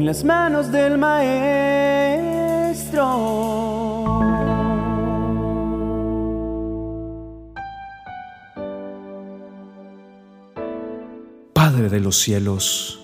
en las manos del Maestro. Padre de los cielos,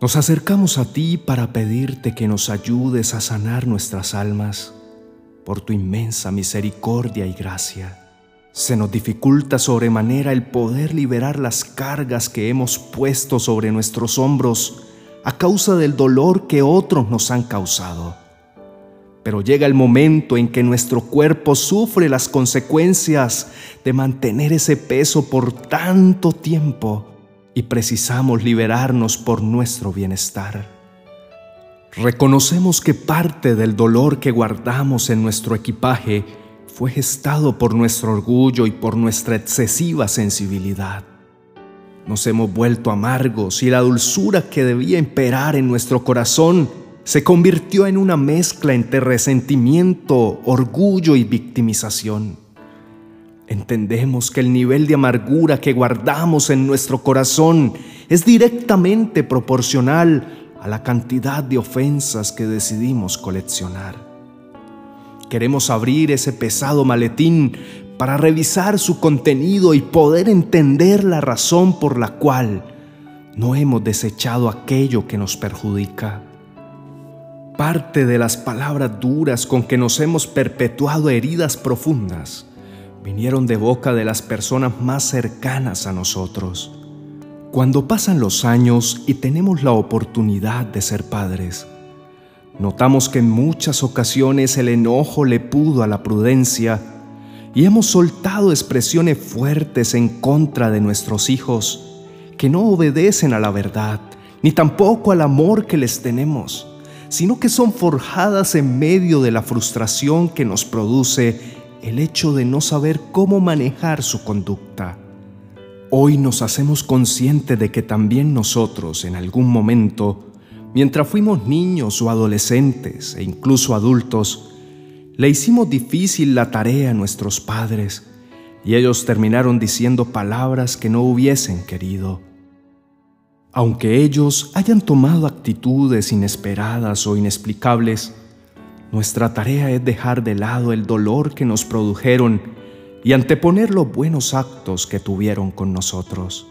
nos acercamos a ti para pedirte que nos ayudes a sanar nuestras almas por tu inmensa misericordia y gracia. Se nos dificulta sobremanera el poder liberar las cargas que hemos puesto sobre nuestros hombros a causa del dolor que otros nos han causado. Pero llega el momento en que nuestro cuerpo sufre las consecuencias de mantener ese peso por tanto tiempo y precisamos liberarnos por nuestro bienestar. Reconocemos que parte del dolor que guardamos en nuestro equipaje fue gestado por nuestro orgullo y por nuestra excesiva sensibilidad. Nos hemos vuelto amargos y la dulzura que debía imperar en nuestro corazón se convirtió en una mezcla entre resentimiento, orgullo y victimización. Entendemos que el nivel de amargura que guardamos en nuestro corazón es directamente proporcional a la cantidad de ofensas que decidimos coleccionar. Queremos abrir ese pesado maletín para revisar su contenido y poder entender la razón por la cual no hemos desechado aquello que nos perjudica. Parte de las palabras duras con que nos hemos perpetuado heridas profundas vinieron de boca de las personas más cercanas a nosotros. Cuando pasan los años y tenemos la oportunidad de ser padres, Notamos que en muchas ocasiones el enojo le pudo a la prudencia y hemos soltado expresiones fuertes en contra de nuestros hijos que no obedecen a la verdad ni tampoco al amor que les tenemos, sino que son forjadas en medio de la frustración que nos produce el hecho de no saber cómo manejar su conducta. Hoy nos hacemos conscientes de que también nosotros en algún momento Mientras fuimos niños o adolescentes e incluso adultos, le hicimos difícil la tarea a nuestros padres y ellos terminaron diciendo palabras que no hubiesen querido. Aunque ellos hayan tomado actitudes inesperadas o inexplicables, nuestra tarea es dejar de lado el dolor que nos produjeron y anteponer los buenos actos que tuvieron con nosotros.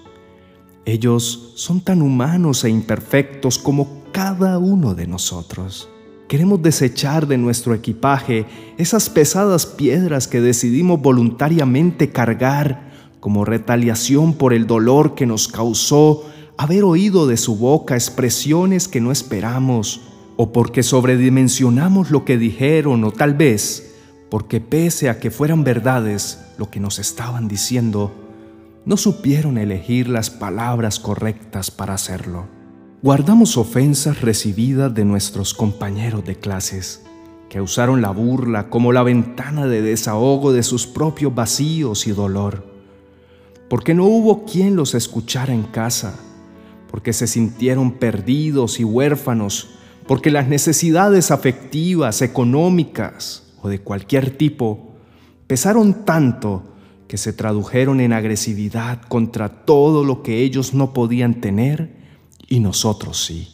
Ellos son tan humanos e imperfectos como cada uno de nosotros. Queremos desechar de nuestro equipaje esas pesadas piedras que decidimos voluntariamente cargar como retaliación por el dolor que nos causó haber oído de su boca expresiones que no esperamos, o porque sobredimensionamos lo que dijeron, o tal vez porque pese a que fueran verdades lo que nos estaban diciendo, no supieron elegir las palabras correctas para hacerlo. Guardamos ofensas recibidas de nuestros compañeros de clases, que usaron la burla como la ventana de desahogo de sus propios vacíos y dolor, porque no hubo quien los escuchara en casa, porque se sintieron perdidos y huérfanos, porque las necesidades afectivas, económicas o de cualquier tipo pesaron tanto que se tradujeron en agresividad contra todo lo que ellos no podían tener y nosotros sí.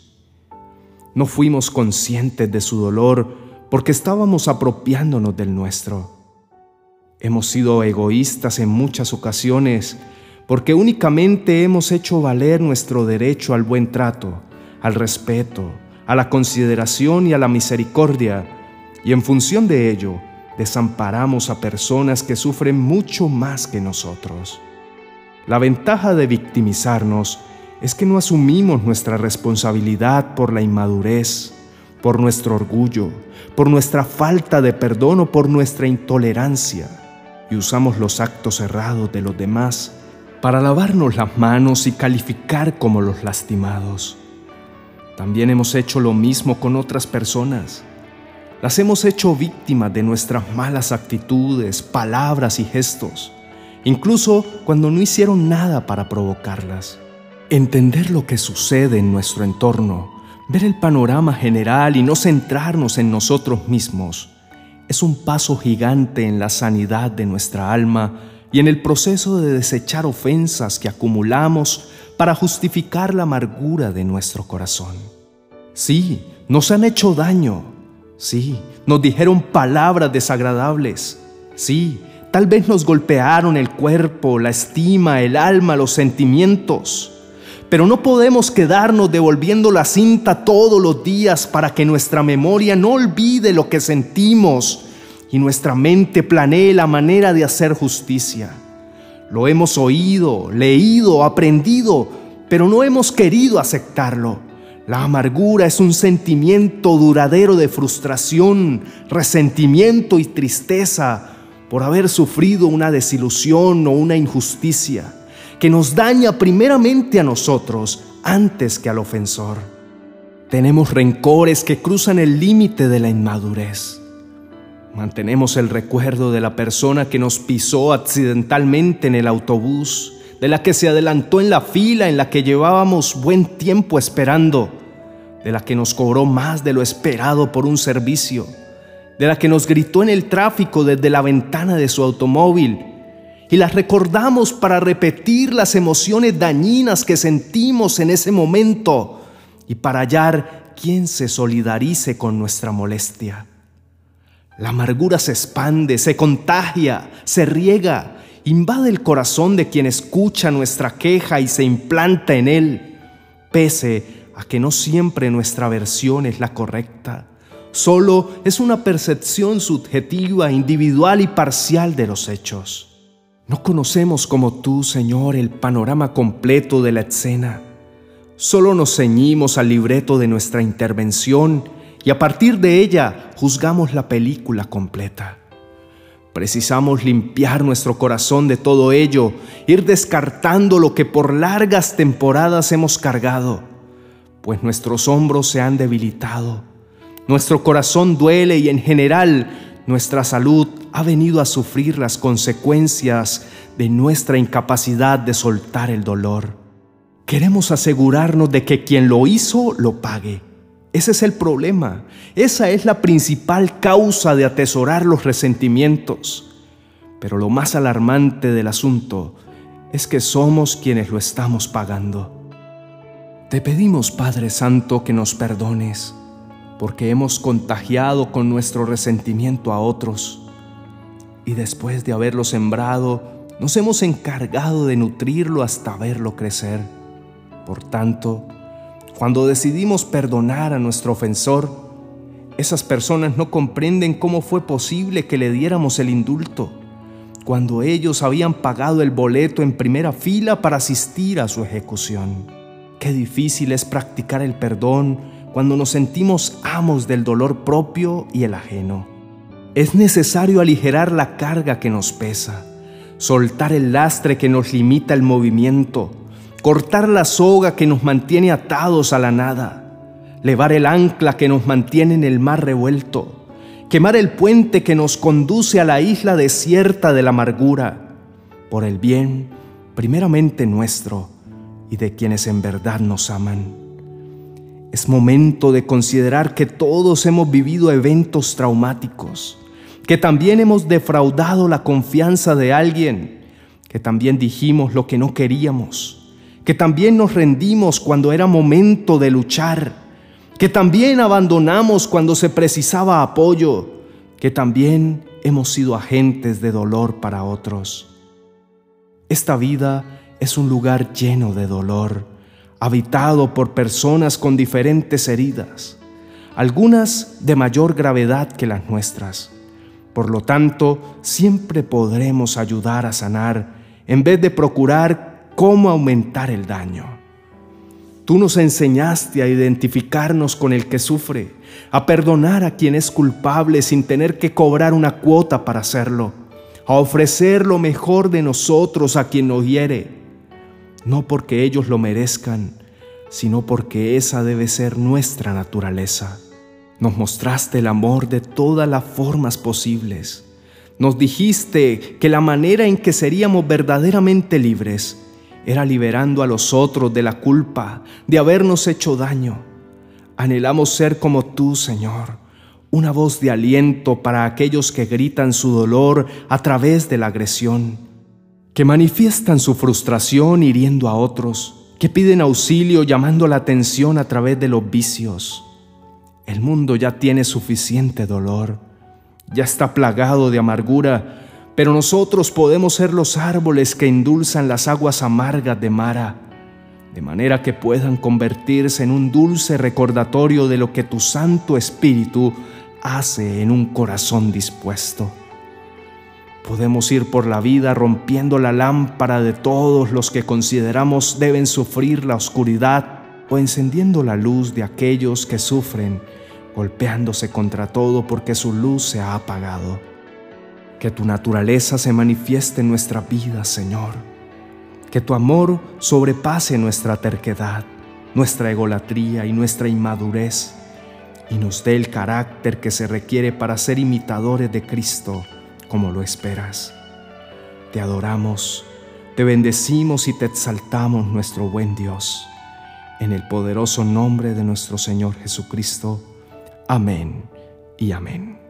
No fuimos conscientes de su dolor porque estábamos apropiándonos del nuestro. Hemos sido egoístas en muchas ocasiones porque únicamente hemos hecho valer nuestro derecho al buen trato, al respeto, a la consideración y a la misericordia, y en función de ello desamparamos a personas que sufren mucho más que nosotros. La ventaja de victimizarnos es que no asumimos nuestra responsabilidad por la inmadurez, por nuestro orgullo, por nuestra falta de perdón o por nuestra intolerancia y usamos los actos errados de los demás para lavarnos las manos y calificar como los lastimados. También hemos hecho lo mismo con otras personas. Las hemos hecho víctimas de nuestras malas actitudes, palabras y gestos, incluso cuando no hicieron nada para provocarlas. Entender lo que sucede en nuestro entorno, ver el panorama general y no centrarnos en nosotros mismos, es un paso gigante en la sanidad de nuestra alma y en el proceso de desechar ofensas que acumulamos para justificar la amargura de nuestro corazón. Sí, nos han hecho daño. Sí, nos dijeron palabras desagradables. Sí, tal vez nos golpearon el cuerpo, la estima, el alma, los sentimientos. Pero no podemos quedarnos devolviendo la cinta todos los días para que nuestra memoria no olvide lo que sentimos y nuestra mente planee la manera de hacer justicia. Lo hemos oído, leído, aprendido, pero no hemos querido aceptarlo. La amargura es un sentimiento duradero de frustración, resentimiento y tristeza por haber sufrido una desilusión o una injusticia que nos daña primeramente a nosotros antes que al ofensor. Tenemos rencores que cruzan el límite de la inmadurez. Mantenemos el recuerdo de la persona que nos pisó accidentalmente en el autobús, de la que se adelantó en la fila en la que llevábamos buen tiempo esperando, de la que nos cobró más de lo esperado por un servicio, de la que nos gritó en el tráfico desde la ventana de su automóvil y las recordamos para repetir las emociones dañinas que sentimos en ese momento y para hallar quien se solidarice con nuestra molestia. La amargura se expande, se contagia, se riega, invade el corazón de quien escucha nuestra queja y se implanta en él, pese a que no siempre nuestra versión es la correcta. Solo es una percepción subjetiva, individual y parcial de los hechos. No conocemos como tú, Señor, el panorama completo de la escena. Solo nos ceñimos al libreto de nuestra intervención y a partir de ella juzgamos la película completa. Precisamos limpiar nuestro corazón de todo ello, ir descartando lo que por largas temporadas hemos cargado, pues nuestros hombros se han debilitado, nuestro corazón duele y en general nuestra salud ha venido a sufrir las consecuencias de nuestra incapacidad de soltar el dolor. Queremos asegurarnos de que quien lo hizo lo pague. Ese es el problema. Esa es la principal causa de atesorar los resentimientos. Pero lo más alarmante del asunto es que somos quienes lo estamos pagando. Te pedimos, Padre Santo, que nos perdones porque hemos contagiado con nuestro resentimiento a otros y después de haberlo sembrado, nos hemos encargado de nutrirlo hasta verlo crecer. Por tanto, cuando decidimos perdonar a nuestro ofensor, esas personas no comprenden cómo fue posible que le diéramos el indulto, cuando ellos habían pagado el boleto en primera fila para asistir a su ejecución. Qué difícil es practicar el perdón cuando nos sentimos amos del dolor propio y el ajeno. Es necesario aligerar la carga que nos pesa, soltar el lastre que nos limita el movimiento, cortar la soga que nos mantiene atados a la nada, levar el ancla que nos mantiene en el mar revuelto, quemar el puente que nos conduce a la isla desierta de la amargura, por el bien primeramente nuestro y de quienes en verdad nos aman. Es momento de considerar que todos hemos vivido eventos traumáticos, que también hemos defraudado la confianza de alguien, que también dijimos lo que no queríamos, que también nos rendimos cuando era momento de luchar, que también abandonamos cuando se precisaba apoyo, que también hemos sido agentes de dolor para otros. Esta vida es un lugar lleno de dolor habitado por personas con diferentes heridas, algunas de mayor gravedad que las nuestras. Por lo tanto, siempre podremos ayudar a sanar en vez de procurar cómo aumentar el daño. Tú nos enseñaste a identificarnos con el que sufre, a perdonar a quien es culpable sin tener que cobrar una cuota para hacerlo, a ofrecer lo mejor de nosotros a quien nos hiere no porque ellos lo merezcan, sino porque esa debe ser nuestra naturaleza. Nos mostraste el amor de todas las formas posibles. Nos dijiste que la manera en que seríamos verdaderamente libres era liberando a los otros de la culpa de habernos hecho daño. Anhelamos ser como tú, Señor, una voz de aliento para aquellos que gritan su dolor a través de la agresión que manifiestan su frustración hiriendo a otros, que piden auxilio llamando la atención a través de los vicios, El mundo ya tiene suficiente dolor, ya está plagado de amargura, pero nosotros podemos ser los árboles que endulzan las aguas amargas de Mara, de manera que puedan convertirse en un dulce recordatorio de lo que tu Santo Espíritu hace en un corazón dispuesto. Podemos ir por la vida rompiendo la lámpara de todos los que consideramos deben sufrir la oscuridad o encendiendo la luz de aquellos que sufren, golpeándose contra todo porque su luz se ha apagado. Que tu naturaleza se manifieste en nuestra vida, Señor. Que tu amor sobrepase nuestra terquedad, nuestra egolatría y nuestra inmadurez, y nos dé el carácter que se requiere para ser imitadores de Cristo como lo esperas. Te adoramos, te bendecimos y te exaltamos, nuestro buen Dios. En el poderoso nombre de nuestro Señor Jesucristo. Amén y amén.